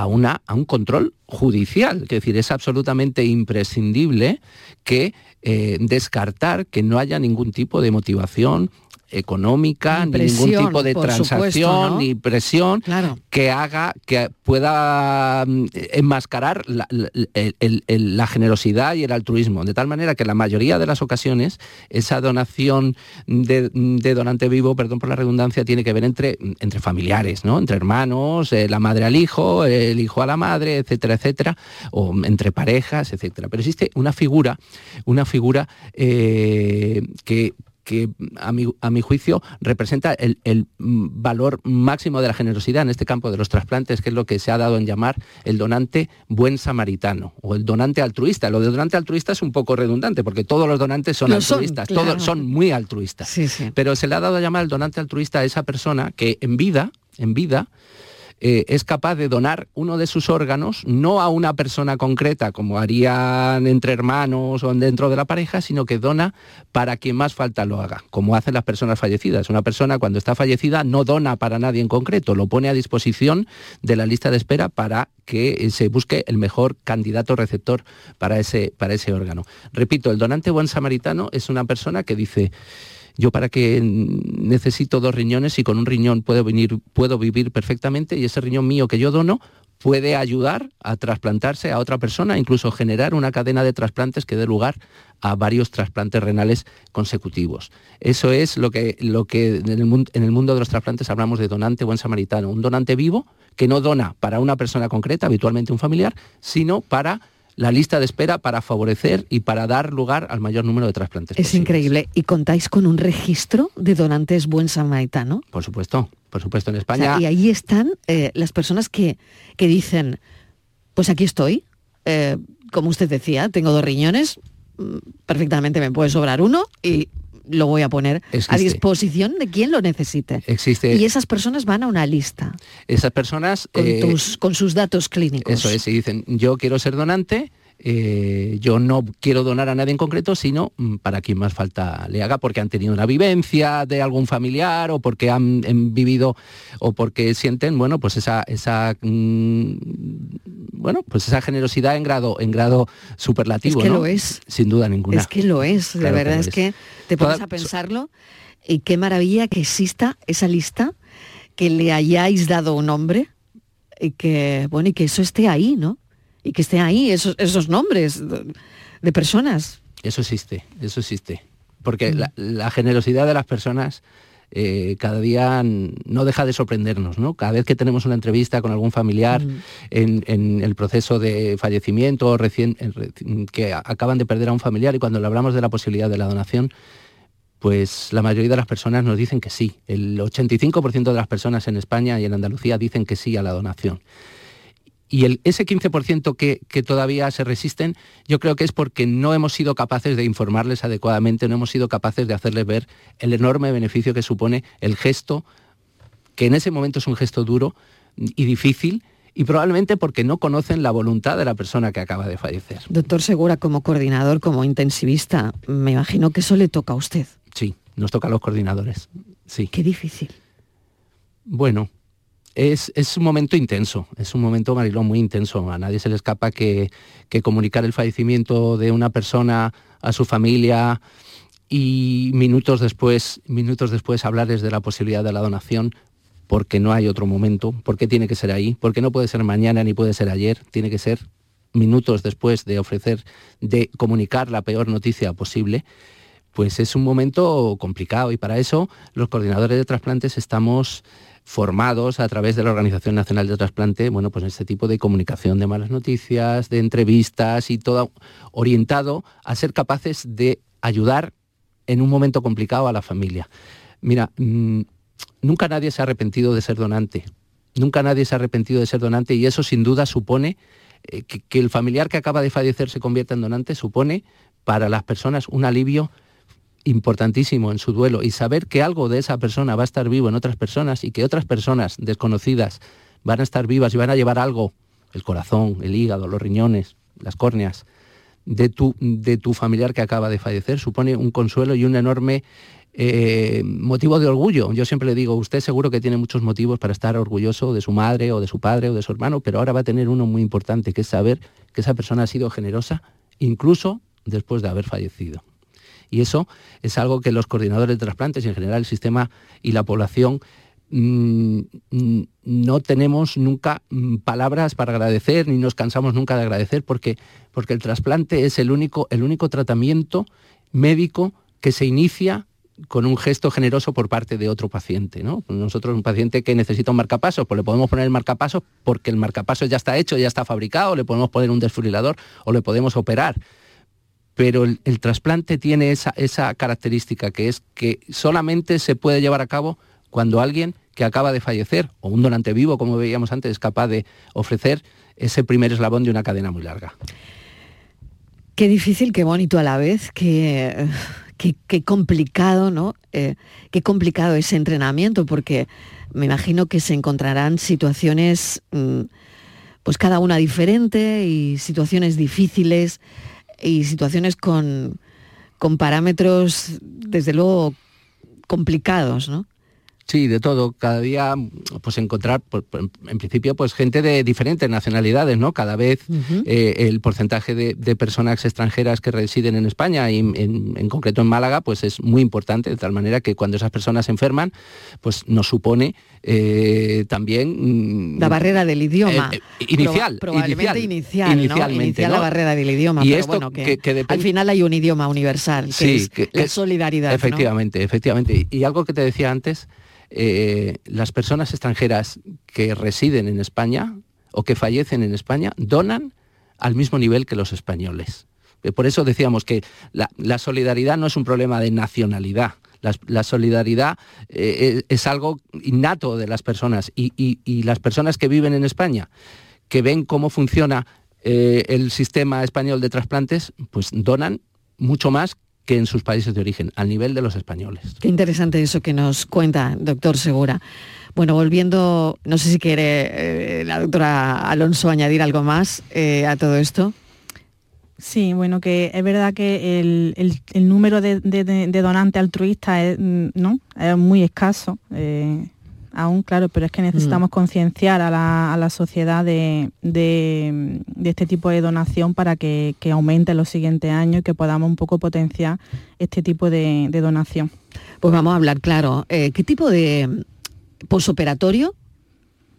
E: una, a un control judicial, es decir, es absolutamente imprescindible que eh, descartar que no haya ningún tipo de motivación económica, ni ningún tipo de transacción, ni presión que haga, que pueda mm, enmascarar la, generosidad y el altruismo. De tal manera que en la mayoría de las ocasiones esa donación de, donante vivo, perdón por la redundancia, tiene que ver entre, entre familiares, ¿no? entre hermanos, eh, la madre al hijo, el hijo a la madre, etcétera, etcétera, o entre parejas, etcétera. Pero existe una figura, una figura eh, que que a mi, a mi juicio representa el, valor máximo de la generosidad en este campo de los trasplantes, que es lo que se ha dado en llamar el donante buen samaritano o el donante altruista. Lo de donante altruista es un poco redundante porque todos los donantes son altruistas, todos son muy altruistas. Pero se le ha dado a llamar el donante altruista a esa persona que en vida, en vida, eh, es capaz de donar uno de sus órganos, no a una persona concreta, como harían entre hermanos o dentro de la pareja, sino que dona para quien más falta lo haga, como hacen las personas fallecidas. Una persona cuando está fallecida no dona para nadie en concreto, lo pone a disposición de la lista de espera para que se busque el mejor candidato receptor para ese, para ese órgano. Repito, el donante buen samaritano es una persona que dice, yo para que necesito dos riñones y con un riñón puedo, venir, puedo vivir perfectamente y ese riñón mío que yo dono puede ayudar a trasplantarse a otra persona, incluso generar una cadena de trasplantes que dé lugar a varios trasplantes renales consecutivos. Eso es lo que, lo que en, el mundo, en el mundo de los trasplantes hablamos de donante buen samaritano, un donante vivo que no dona para una persona concreta, habitualmente un familiar, sino para la lista de espera para favorecer y para dar lugar al mayor número de trasplantes.
C: Es increíble. ¿Y contáis con un registro de donantes buen samaritano?
E: Por supuesto, por supuesto en España.
C: y ahí están eh, las personas que, que, dicen, pues aquí estoy, eh, como usted decía, tengo dos riñones, mm, perfectamente me puede sobrar uno y lo voy a poner a disposición de quien lo necesite.
E: Existe.
C: Y esas personas van a una lista.
E: Esas personas...
C: Con, eh, con sus datos clínicos.
E: Eso es, y dicen, yo quiero ser donante, eh, yo no quiero donar a nadie en concreto, sino mm, para quien más falta le haga, porque han tenido una vivencia de algún familiar o porque han, vivido o porque sienten, bueno, pues esa, esa mm, bueno, pues esa generosidad en grado, en grado superlativo.
C: Es que lo es.
E: Sin duda ninguna.
C: Es que lo es, de verdad es. que te pones a pensarlo y qué maravilla que exista esa lista, que le hayáis dado un nombre y que, bueno, y que eso esté ahí, ¿no? Y que esté ahí esos, esos nombres de, personas.
E: Eso existe, eso existe. Porque mm. la, generosidad de las personas eh, cada día no deja de sorprendernos, ¿no? Cada vez que tenemos una entrevista con algún familiar mm. en, el proceso de fallecimiento recién, que acaban de perder a un familiar y cuando le hablamos de la posibilidad de la donación, pues la mayoría de las personas nos dicen que sí. El 85% de las personas en España y en Andalucía dicen que sí a la donación. Y el, ese 15% que, que, todavía se resisten, yo creo que es porque no hemos sido capaces de informarles adecuadamente, no hemos sido capaces de hacerles ver el enorme beneficio que supone el gesto, que en ese momento es un gesto duro y difícil, y probablemente porque no conocen la voluntad de la persona que acaba de fallecer.
C: Doctor Segura, como coordinador, como intensivista, me imagino que eso le toca a usted.
E: Sí, nos toca a los coordinadores. Sí.
C: Qué difícil.
E: Bueno, es, un momento intenso, es un momento, Marilón, muy intenso. A nadie se le escapa que, comunicar el fallecimiento de una persona a su familia y minutos después, minutos después hablarles de la posibilidad de la donación, porque no hay otro momento, porque tiene que ser ahí, porque no puede ser mañana ni puede ser ayer, tiene que ser minutos después de ofrecer, de comunicar la peor noticia posible, pues es un momento complicado y para eso los coordinadores de trasplantes estamos formados a través de la Organización Nacional de Trasplante, bueno, pues este tipo de comunicación de malas noticias, de entrevistas y todo orientado a ser capaces de ayudar en un momento complicado a la familia. Mira, mm, nunca nadie se ha arrepentido de ser donante, nunca nadie se ha arrepentido de ser donante y eso sin duda supone eh, que, que el familiar que acaba de fallecer se convierta en donante, supone para las personas un alivio importantísimo en su duelo y saber que algo de esa persona va a estar vivo en otras personas y que otras personas desconocidas van a estar vivas y van a llevar algo, el corazón, el hígado, los riñones, las córneas, de tu, de tu familiar que acaba de fallecer, supone un consuelo y un enorme eh, motivo de orgullo. Yo siempre le digo, usted seguro que tiene muchos motivos para estar orgulloso de su madre o de su padre o de su hermano, pero ahora va a tener uno muy importante, que es saber que esa persona ha sido generosa, incluso después de haber fallecido. Y eso es algo que los coordinadores de trasplantes y en general el sistema y la población mm, mm, no tenemos nunca mm, palabras para agradecer ni nos cansamos nunca de agradecer porque, porque el trasplante es el único, el único tratamiento médico que se inicia con un gesto generoso por parte de otro paciente. ¿no? Nosotros, un paciente que necesita un marcapasos, pues le podemos poner el marcapasos porque el marcapasos ya está hecho, ya está fabricado, le podemos poner un desfibrilador o le podemos operar pero el, trasplante tiene esa, característica que es que solamente se puede llevar a cabo cuando alguien que acaba de fallecer o un donante vivo, como veíamos antes, es capaz de ofrecer ese primer eslabón de una cadena muy larga.
C: Qué difícil, qué bonito a la vez, qué, qué, complicado, ¿no? Eh, qué complicado ese entrenamiento, porque me imagino que se encontrarán situaciones, mm, pues cada una diferente y situaciones difíciles y situaciones con, con parámetros, desde luego, complicados, ¿no?
E: Sí, de todo. Cada día, pues encontrar, pues, en principio, pues gente de diferentes nacionalidades, ¿no? Cada vez eh, el porcentaje de, personas extranjeras que residen en España y en, concreto en Málaga, pues es muy importante, de tal manera que cuando esas personas se enferman, pues nos supone eh, también...
C: Mm, la barrera del idioma.
E: Eh, inicial.
C: probablemente inicial, Inicialmente, la barrera del idioma, y pero bueno, que, al final hay un idioma universal, que es la solidaridad.
E: Efectivamente, efectivamente. Y algo que te decía antes, eh, las personas extranjeras que residen en España o que fallecen en España donan al mismo nivel que los españoles. Eh, por eso decíamos que la, solidaridad no es un problema de nacionalidad. La, solidaridad eh, es, algo innato de las personas y, las personas que viven en España, que ven cómo funciona el sistema español de trasplantes, pues donan mucho más que en sus países de origen, al nivel de los españoles.
C: Qué interesante eso que nos cuenta, doctor Segura. Bueno, volviendo, no sé si quiere eh, la doctora Alonso añadir algo más eh, a todo esto.
F: Sí, bueno, que es verdad que el, número de, donantes altruistas es, mm, ¿no? es muy escaso. Eh, aún, claro, pero es que necesitamos mm. concienciar a la, sociedad de, este tipo de donación para que, aumente en los siguientes años y que podamos un poco potenciar este tipo de, donación.
C: Pues vamos a hablar, claro. Eh, ¿Qué tipo de posoperatorio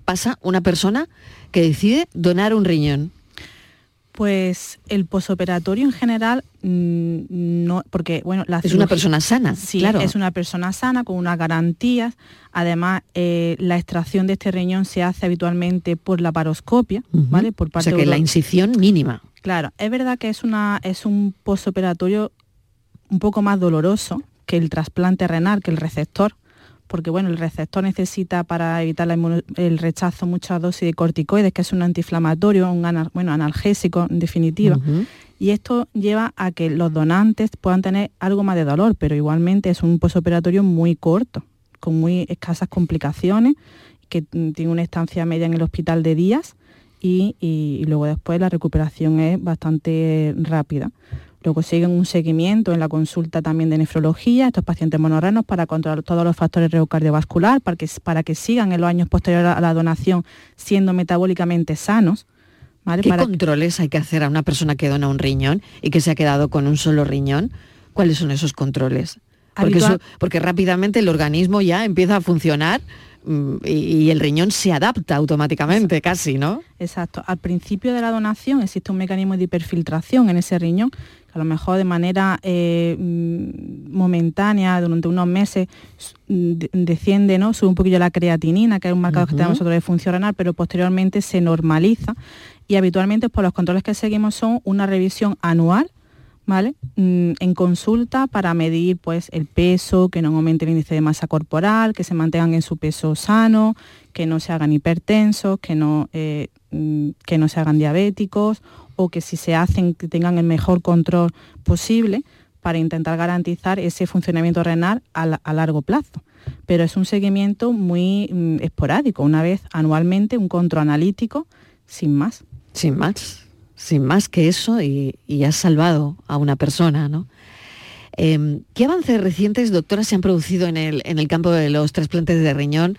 C: pasa una persona que decide donar un riñón?
F: Pues el posoperatorio en general mm, no, porque bueno,
C: la es una persona sana,
F: sí,
C: claro.
F: es una persona sana con unas garantías. Además, eh, la extracción de este riñón se hace habitualmente por la paroscopia, ¿vale? Por
C: parte o sea que la incisión mínima.
F: Claro, es verdad que es una es un posoperatorio un poco más doloroso que el trasplante renal, que el receptor porque bueno, el receptor necesita para evitar el rechazo muchas dosis de corticoides, que es un antiinflamatorio, un bueno, analgésico en definitiva. Y esto lleva a que los donantes puedan tener algo más de dolor, pero igualmente es un posoperatorio muy corto, con muy escasas complicaciones, que tiene una estancia media en el hospital de días y, y luego después la recuperación es bastante rápida. Luego siguen un seguimiento en la consulta también de nefrología, estos pacientes monorrenos para controlar todos los factores cardiovascular, para que, para que sigan en los años posteriores a la donación siendo metabólicamente sanos.
C: ¿Qué controles hay que hacer a una persona que dona un riñón y que se ha quedado con un solo riñón? ¿Cuáles son esos controles? Porque, porque rápidamente el organismo ya empieza a funcionar mm, y, el riñón se adapta automáticamente, casi, ¿no?
F: Exacto. Al principio de la donación existe un mecanismo de hiperfiltración en ese riñón a lo mejor de manera eh, momentánea, durante unos meses, desciende, ¿no? Sube un poquillo la creatinina, que es un marcador que tenemos nosotros de función renal, pero posteriormente se normaliza. Y habitualmente por los controles que seguimos son una revisión anual ¿vale? Mm, en consulta para medir pues, el peso, que no aumente el índice de masa corporal, que se mantengan en su peso sano, que no se hagan hipertensos, que no, eh, mm, que no se hagan diabéticos o que si se hacen que tengan el mejor control posible para intentar garantizar ese funcionamiento renal a, largo plazo. Pero es un seguimiento muy mm, esporádico, una vez anualmente, un control analítico, sin más.
C: Sin más, sin más que eso y, has salvado a una persona, ¿no? Em, ¿Qué avances recientes, doctora, se han producido en el, campo de los trasplantes de riñón?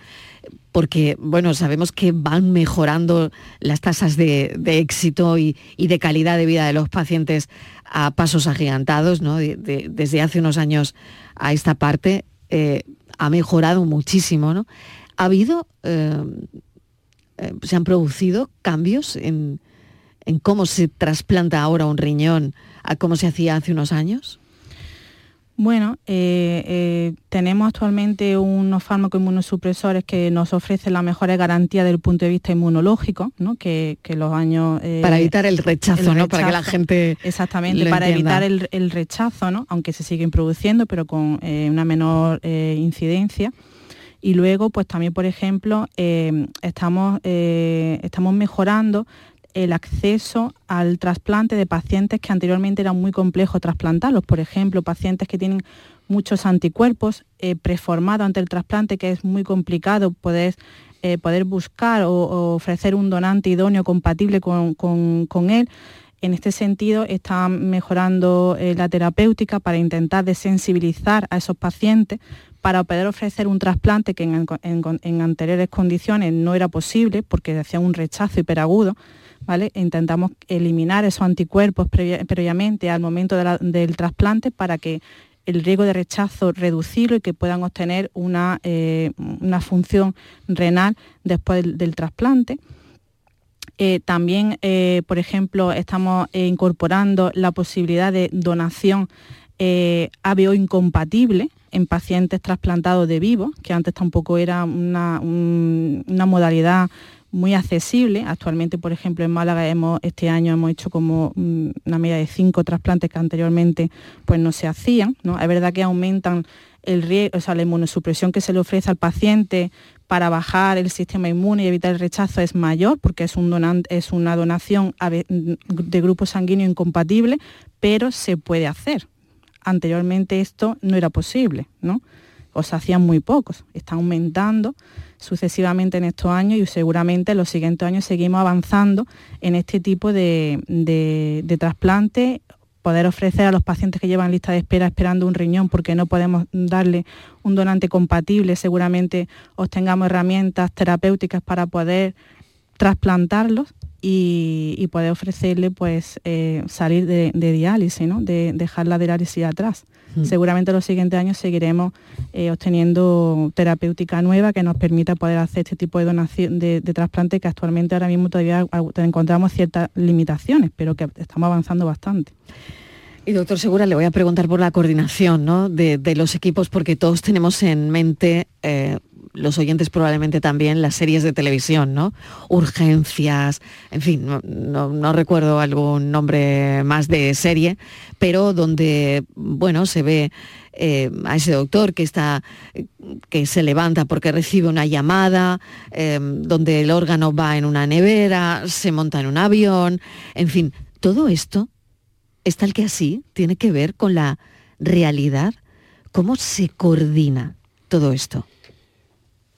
C: porque bueno, sabemos que van mejorando las tasas de, éxito y, de calidad de vida de los pacientes a pasos agigantados, ¿no? desde hace unos años a esta parte eh, ha mejorado muchísimo, ¿no? ¿Ha habido, eh, eh, se han producido cambios en cómo se trasplanta ahora un riñón a cómo se hacía hace unos años?
F: Bueno, eh, eh, tenemos actualmente unos fármacos inmunosupresores que nos ofrecen la mejor garantía desde el punto de vista inmunológico, ¿no? que, los años...
C: Eh, para evitar el rechazo, ¿no? Para que la gente...
F: Exactamente, para evitar el, rechazo, ¿no? Aunque se siguen produciendo, pero con una menor incidencia. Y luego, pues también, por ejemplo, estamos, estamos mejorando el acceso al trasplante de pacientes que anteriormente era muy complejo trasplantarlos. Por ejemplo, pacientes que tienen muchos anticuerpos eh, preformados ante el trasplante, que es muy complicado poder, eh, poder buscar o, ofrecer un donante idóneo compatible con, él. En este sentido, está mejorando eh, la terapéutica para intentar desensibilizar a esos pacientes para poder ofrecer un trasplante que en, en anteriores condiciones no era posible porque hacía un rechazo hiperagudo Intentamos eliminar esos anticuerpos previamente al momento del trasplante para que el riesgo de rechazo reducirlo y que puedan obtener una, eh, función renal después del, trasplante. Eh, también, eh, por ejemplo, estamos incorporando la posibilidad de donación ABO incompatible en pacientes trasplantados de vivo, que antes tampoco era una, una modalidad muy accesible. Actualmente, por ejemplo, en Málaga hemos, este año hemos hecho como mm, una media de cinco trasplantes que anteriormente pues, no se hacían. ¿no? Es verdad que aumentan el riesgo, o sea, la inmunosupresión que se le ofrece al paciente para bajar el sistema inmune y evitar el rechazo es mayor porque es, un es una donación de grupo sanguíneo incompatible, pero se puede hacer. Anteriormente esto no era posible, ¿no? O se hacían muy pocos. Está aumentando sucesivamente en estos años y seguramente en los siguientes años seguimos avanzando en este tipo de, de, trasplante poder ofrecer a los pacientes que llevan lista de espera esperando un riñón porque no podemos darle un donante compatible, seguramente obtengamos herramientas terapéuticas para poder trasplantarlos y, poder ofrecerle pues eh, salir de, diálisis, ¿no? de dejar la diálisis atrás. Mm. Seguramente en los siguientes años seguiremos eh, obteniendo terapéutica nueva que nos permita poder hacer este tipo de donación de, trasplante que actualmente ahora mismo todavía encontramos ciertas limitaciones, pero que estamos avanzando bastante.
C: Y doctor Segura, le voy a preguntar por la coordinación ¿no? de, los equipos, porque todos tenemos en mente eh, los oyentes probablemente también las series de televisión, ¿no? Urgencias, en fin, no, recuerdo algún nombre más de serie, pero donde, bueno, se ve eh, a ese doctor que está que se levanta porque recibe una llamada, em, donde el órgano va en una nevera, se monta en un avión, en fin, todo esto es tal que así tiene que ver con la realidad, cómo se coordina todo esto.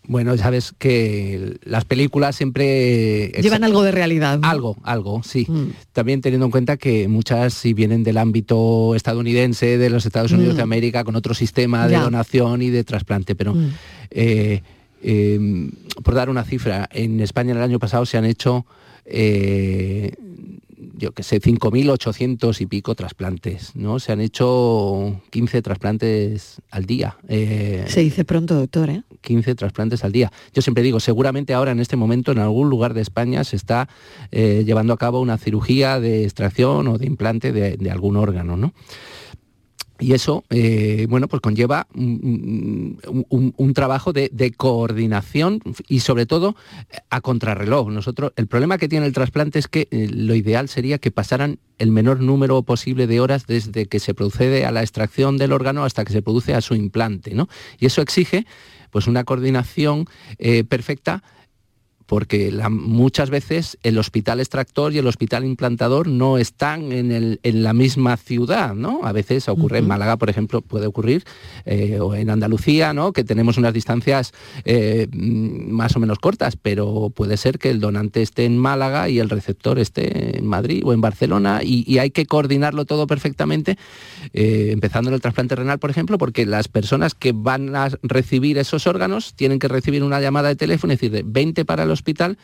E: Bueno, sabes que las películas siempre...
C: Llevan algo de realidad.
E: Algo, algo, sí. Mm. También teniendo en cuenta que muchas si vienen del ámbito estadounidense, de los Estados Unidos de mm. América, con otro sistema de donación y de trasplante. Pero, mm. eh, em, por dar una cifra, en España el año pasado se han hecho eh, yo que sé, 5.800 y pico trasplantes, ¿no? Se han hecho 15 trasplantes al día.
C: Eh, se dice pronto, doctor, ¿eh?
E: 15 trasplantes al día. Yo siempre digo, seguramente ahora en este momento en algún lugar de España se está eh, llevando a cabo una cirugía de extracción o de implante de, de algún órgano, ¿no? Y eso, eh, bueno, pues conlleva un, trabajo de, coordinación y sobre todo a contrarreloj. Nosotros, el problema que tiene el trasplante es que eh, lo ideal sería que pasaran el menor número posible de horas desde que se procede a la extracción del órgano hasta que se produce a su implante, ¿no? Y eso exige pues una coordinación eh, perfecta porque muchas veces el hospital extractor y el hospital implantador no están en, la misma ciudad, ¿no? A veces ocurre en Málaga, por ejemplo, puede ocurrir, eh, o en Andalucía, ¿no? Que tenemos unas distancias eh, más o menos cortas, pero puede ser que el donante esté en Málaga y el receptor esté en Madrid o en Barcelona y, hay que coordinarlo todo perfectamente, eh, empezando en el trasplante renal, por ejemplo, porque las personas que van a recibir esos órganos tienen que recibir una llamada de teléfono y decir, de 20 para los hospital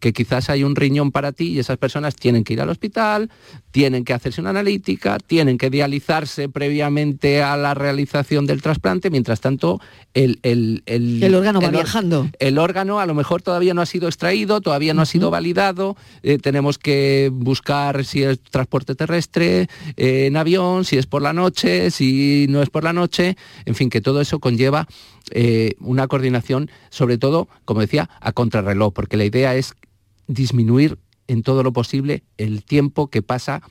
E: que quizás hay un riñón para ti y esas personas tienen que ir al hospital, tienen que hacerse una analítica, tienen que dializarse previamente a la realización del trasplante, mientras tanto el,
C: el, órgano va viajando.
E: El órgano a lo mejor todavía no ha sido extraído, todavía no ha sido validado, eh, tenemos que buscar si es transporte terrestre, eh, en avión, si es por la noche, si no es por la noche, en fin, que todo eso conlleva eh, una coordinación, sobre todo, como decía, a contrarreloj, porque la idea es disminuir en todo lo posible el tiempo que pasa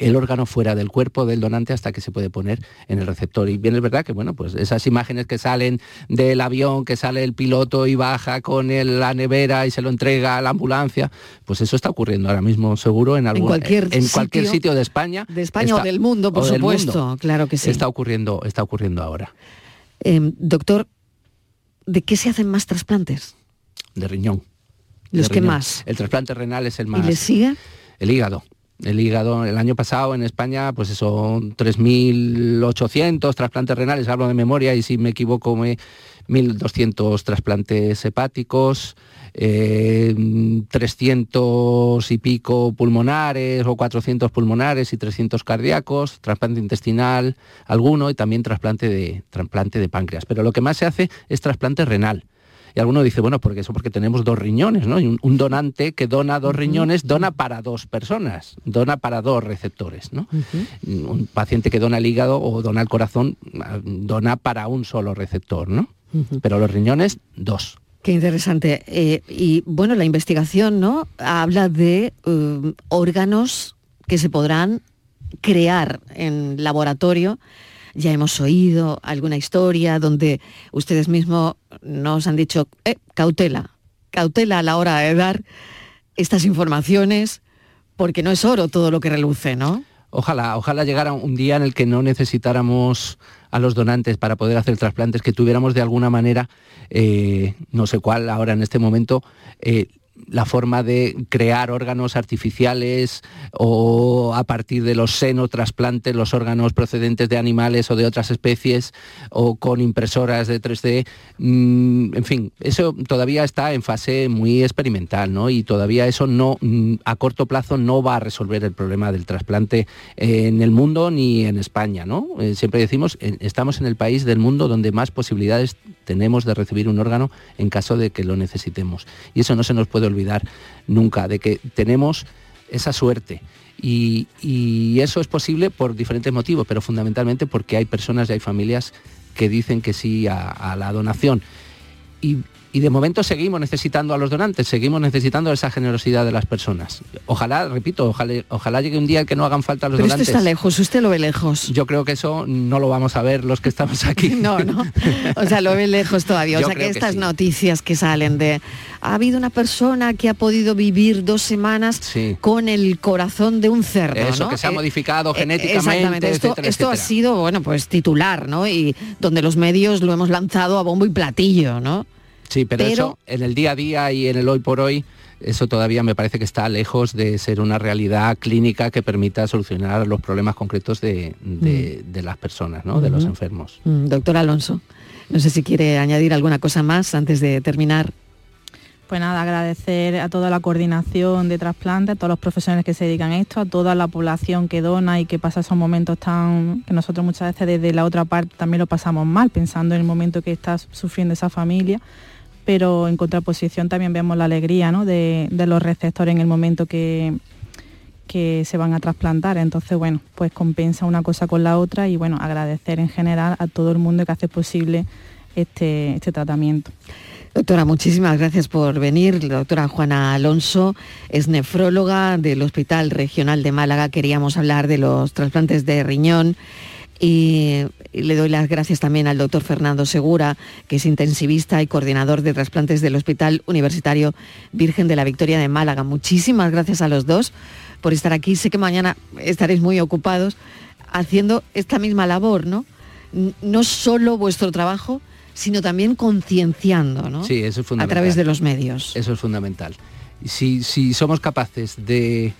E: el órgano fuera del cuerpo del donante hasta que se puede poner en el receptor. Y bien es verdad que, bueno, pues esas imágenes que salen del avión, que sale el piloto y baja con la nevera y se lo entrega a la ambulancia, pues eso está ocurriendo ahora mismo seguro en, algún,
C: cualquier,
E: en cualquier sitio de España.
C: De España o del mundo, por supuesto, claro que sí.
E: Está ocurriendo, está ocurriendo ahora.
C: Em, doctor, ¿de qué se hacen más trasplantes?
E: De riñón.
C: ¿Los que más?
E: El trasplante renal es el más.
C: ¿Y le sigue?
E: El hígado. El hígado, el año pasado en España, pues eso, 3.800 trasplantes renales, hablo de memoria, y si me equivoco, 1.200 trasplantes hepáticos, 300 eh, y pico pulmonares o 400 pulmonares y 300 cardíacos, trasplante intestinal alguno y también trasplante de, trasplante de páncreas. Pero lo que más se hace es trasplante renal. Y alguno dice, bueno, porque eso porque tenemos dos riñones, ¿no? Y un, donante que dona dos riñones dona para dos personas, dona para dos receptores, ¿no? Un paciente que dona el hígado o dona el corazón dona para un solo receptor, ¿no? Pero los riñones, dos.
C: Qué interesante. Eh, y bueno, la investigación ¿no? habla de eh, órganos que se podrán crear en laboratorio. Ya hemos oído alguna historia donde ustedes mismos nos han dicho, eh, cautela, cautela a la hora de dar estas informaciones, porque no es oro todo lo que reluce, ¿no?
E: Ojalá, ojalá llegara un día en el que no necesitáramos a los donantes para poder hacer trasplantes, que tuviéramos de alguna manera, eh, no sé cuál ahora en este momento, eh, la forma de crear órganos artificiales o a partir de los senos trasplantes los órganos procedentes de animales o de otras especies o con impresoras de 3D. Mm, en fin, eso todavía está en fase muy experimental, ¿no? Y todavía eso no, mm, a corto plazo no va a resolver el problema del trasplante en el mundo ni en España, ¿no? Eh, siempre decimos, estamos en el país del mundo donde más posibilidades tenemos de recibir un órgano en caso de que lo necesitemos. Y eso no se nos puede olvidar nunca, de que tenemos esa suerte. Y, eso es posible por diferentes motivos, pero fundamentalmente porque hay personas y hay familias que dicen que sí a, la donación. Y, y de momento seguimos necesitando a los donantes, seguimos necesitando esa generosidad de las personas. Ojalá, repito, ojalá, ojalá llegue un día que no hagan falta los
C: Pero
E: donantes.
C: Esto está lejos, usted lo ve lejos.
E: Yo creo que eso no lo vamos a ver los que estamos aquí.
C: no, no. O sea, lo ve lejos todavía. o sea, que estas noticias que salen de ha habido una persona que ha podido vivir dos semanas con el corazón de un cerdo.
E: Eso, que se ha eh, modificado eh, genéticamente.
C: Esto, esto ha sido, bueno, pues titular, ¿no? Y donde los medios lo hemos lanzado a bombo y platillo, ¿no?
E: Sí, pero, eso en el día a día y en el hoy por hoy, eso todavía me parece que está lejos de ser una realidad clínica que permita solucionar los problemas concretos de, mm. las personas, ¿no? de los enfermos.
C: Mm, doctor Alonso, no sé si quiere añadir alguna cosa más antes de terminar.
F: Pues nada, agradecer a toda la coordinación de trasplante, a todos los profesionales que se dedican a esto, a toda la población que dona y que pasa esos momentos tan que nosotros muchas veces desde la otra parte también lo pasamos mal, pensando en el momento que está sufriendo esa familia pero en contraposición también vemos la alegría de, los receptores en el momento que, que se van a trasplantar. Entonces, bueno, pues compensa una cosa con la otra y bueno, agradecer en general a todo el mundo que hace posible este, este tratamiento.
C: Doctora, muchísimas gracias por venir. Doctora Juana Alonso es nefróloga del Hospital Regional de Málaga. Queríamos hablar de los trasplantes de riñón y le doy las gracias también al doctor Fernando Segura, que es intensivista y coordinador de trasplantes del Hospital Universitario Virgen de la Victoria de Málaga. Muchísimas gracias a los dos por estar aquí. Sé que mañana estaréis muy ocupados haciendo esta misma labor, ¿no? No solo vuestro trabajo, sino también concienciando, ¿no?
E: Sí, eso es fundamental.
C: A través de los medios.
E: Eso es fundamental. Si, si somos capaces de,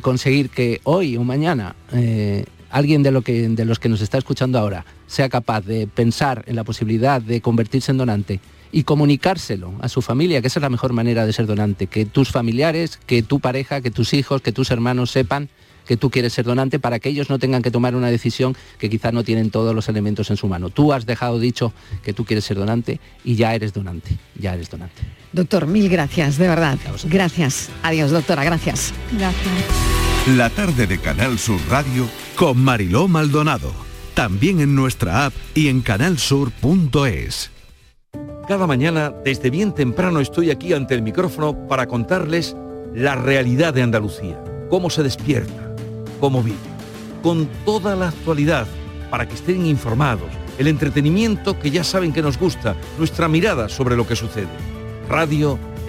E: conseguir que hoy o mañana eh, alguien de, lo que, de los que nos está escuchando ahora sea capaz de pensar en la posibilidad de convertirse en donante y comunicárselo a su familia, que esa es la mejor manera de ser donante, que tus familiares, que tu pareja, que tus hijos, que tus hermanos sepan que tú quieres ser donante para que ellos no tengan que tomar una decisión que quizás no tienen todos los elementos en su mano. Tú has dejado dicho que tú quieres ser donante y ya eres donante, ya eres donante.
C: Doctor, mil gracias, de verdad. Gracias. Adiós, doctora, gracias.
F: Gracias.
A: La tarde de Canal Sur Radio con Mariló Maldonado. También en nuestra app y en canalsur.es.
J: Cada mañana, desde bien temprano, estoy aquí ante el micrófono para contarles la realidad de Andalucía, cómo se despierta, cómo vive, con toda la actualidad, para que estén informados, el entretenimiento que ya saben que nos gusta, nuestra mirada sobre lo que sucede. Radio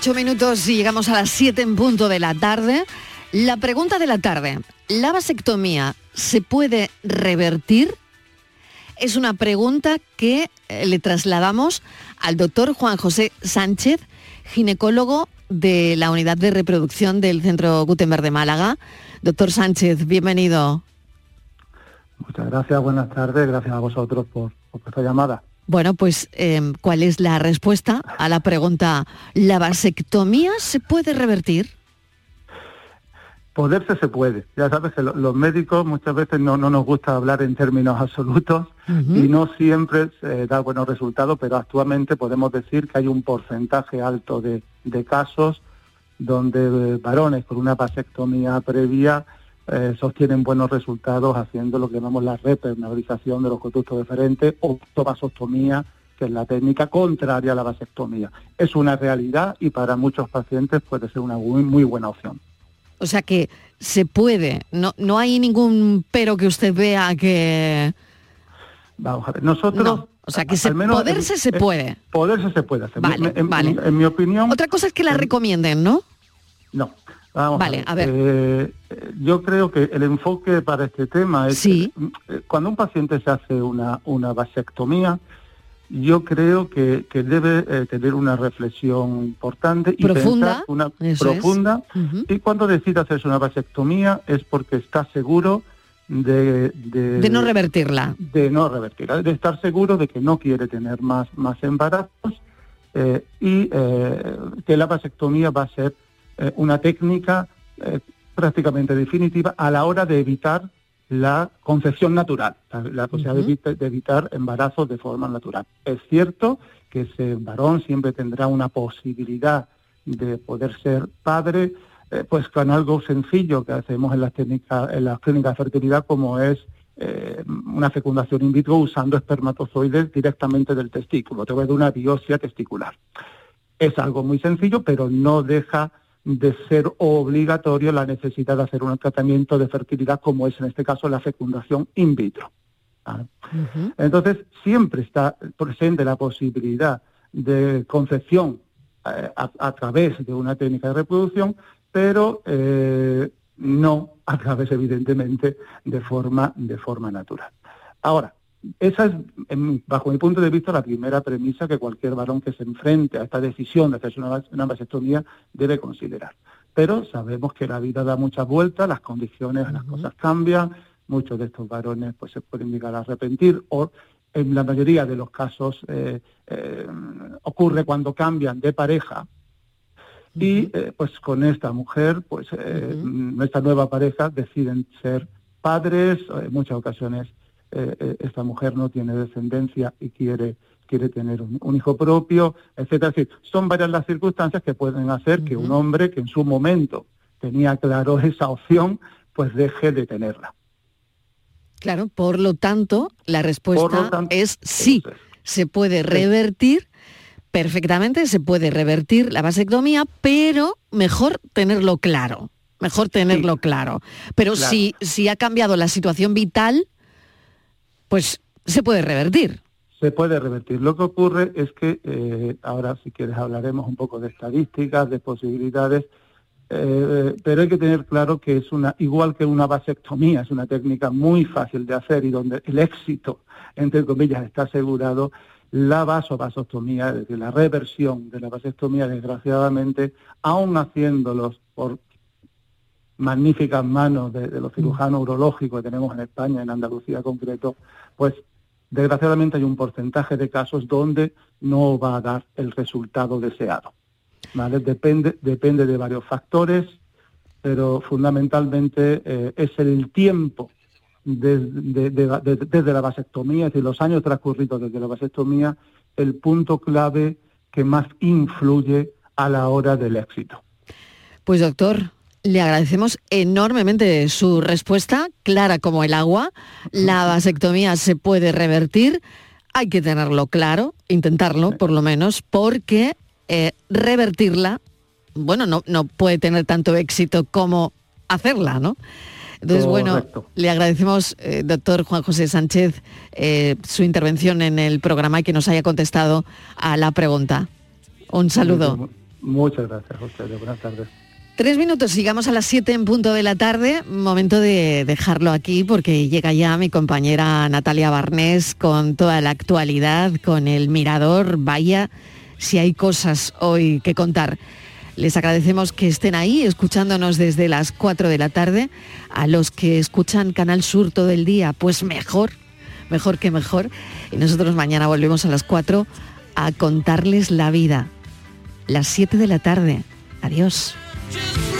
C: Ocho minutos y llegamos a las siete en punto de la tarde. La pregunta de la tarde, ¿la vasectomía se puede revertir? Es una pregunta que eh, le trasladamos al doctor Juan José Sánchez, ginecólogo de la unidad de reproducción del Centro Gutenberg de Málaga. Doctor Sánchez, bienvenido.
K: Muchas gracias, buenas tardes, gracias a vosotros por esta llamada.
C: Bueno, pues, em, ¿cuál es la respuesta a la pregunta, ¿la vasectomía se puede revertir?
K: Poderse se puede. Ya sabes que los médicos muchas veces no, nos gusta hablar en términos absolutos y no siempre se da buenos resultados, pero actualmente podemos decir que hay un porcentaje alto de, casos donde eh, varones con una vasectomía previa eh, sostienen buenos resultados haciendo lo que llamamos la repernabilización de los conductos deferentes o vasostomía, que es la técnica contraria a la vasectomía. Es una realidad y para muchos pacientes puede ser una muy, muy buena opción.
C: O sea que se puede, no, no hay ningún pero que usted vea que...
K: Vamos a ver, nosotros...
C: O sea, que se, poderse se puede.
K: Poderse se puede hacer.
C: Vale,
K: en,
C: vale.
K: en mi opinión...
C: Otra cosa es que la recomienden, ¿no?
K: No. Vamos
C: vale, a ver.
K: Eh, yo creo que el enfoque para este tema es
C: Sí.
K: que, eh, cuando un paciente se hace una, una vasectomía, yo creo que, que debe eh, tener una reflexión importante y
C: Profunda,
K: pensar una
C: eso
K: profunda. Y cuando decide hacerse una vasectomía es porque está seguro de, de,
C: De no revertirla.
K: de no revertirla, de estar seguro de que no quiere tener más, más embarazos eh, y eh, que la vasectomía va a ser eh, una técnica eh, prácticamente definitiva a la hora de evitar la concepción natural, la, la posibilidad de, evita- de evitar embarazos de forma natural. Es cierto que ese varón siempre tendrá una posibilidad de poder ser padre, eh, pues con algo sencillo que hacemos en las técnicas, en las clínicas de fertilidad, como es eh, una fecundación in vitro usando espermatozoides directamente del testículo, a través de una biopsia testicular. Es algo muy sencillo, pero no deja de ser obligatorio la necesidad de hacer un tratamiento de fertilidad, como es en este caso la fecundación in vitro. ¿vale? Entonces, siempre está presente la posibilidad de concepción eh, a, a través de una técnica de reproducción, pero eh, no a través, evidentemente, de forma, de forma natural. Ahora, esa es, bajo mi punto de vista, la primera premisa que cualquier varón que se enfrente a esta decisión de hacerse una, una vasectomía debe considerar. Pero sabemos que la vida da muchas vueltas, las condiciones, las cosas cambian, muchos de estos varones pues se pueden llegar a arrepentir o en la mayoría de los casos eh, eh, ocurre cuando cambian de pareja. Y eh, pues con esta mujer, pues eh, nuestra nueva pareja deciden ser padres, en muchas ocasiones eh, eh, esta mujer no tiene descendencia y quiere quiere tener un, un hijo propio, etcétera. Es decir, son varias las circunstancias que pueden hacer que un hombre que en su momento tenía claro esa opción, pues deje de tenerla.
C: Claro, por lo tanto, la respuesta
K: tanto,
C: es sí, se puede revertir perfectamente, se puede revertir la vasectomía, pero mejor tenerlo claro, mejor tenerlo claro. Pero
K: Claro.
C: si, si ha cambiado la situación vital, pues se puede revertir.
K: Se puede revertir. Lo que ocurre es que, eh, ahora si quieres hablaremos un poco de estadísticas, de posibilidades, eh, pero hay que tener claro que es una, igual que una vasectomía, es una técnica muy fácil de hacer y donde el éxito, entre comillas, está asegurado, la vasovasectomía, es decir, la reversión de la vasectomía, desgraciadamente, aún haciéndolos por magníficas manos de, de los cirujanos urológicos que tenemos en España, en Andalucía en concreto, pues desgraciadamente hay un porcentaje de casos donde no va a dar el resultado deseado. ¿vale? Depende, depende de varios factores, pero fundamentalmente eh, es el tiempo de- de- de- de- desde la vasectomía, es decir, los años transcurridos desde la vasectomía, el punto clave que más influye a la hora del éxito.
C: Pues doctor, le agradecemos enormemente su respuesta, clara como el agua. La vasectomía se puede revertir, hay que tenerlo claro, intentarlo por lo menos, porque eh, revertirla, bueno, no, no puede tener tanto éxito como hacerla, ¿no? Entonces, bueno, le agradecemos, eh, doctor Juan José Sánchez, eh, su intervención en el programa y que nos haya contestado a la pregunta. Un saludo.
K: Mu- Muchas gracias ustedes. Buenas tardes.
C: Tres minutos, sigamos a las siete en punto de la tarde. Momento de dejarlo aquí porque llega ya mi compañera Natalia Barnés con toda la actualidad, con el mirador. Vaya, si hay cosas hoy que contar. Les agradecemos que estén ahí escuchándonos desde las 4 de la tarde. A los que escuchan Canal Sur todo el día, pues mejor, mejor que mejor. Y nosotros mañana volvemos a las 4 a contarles la vida. Las 7 de la tarde. Adiós.
G: Just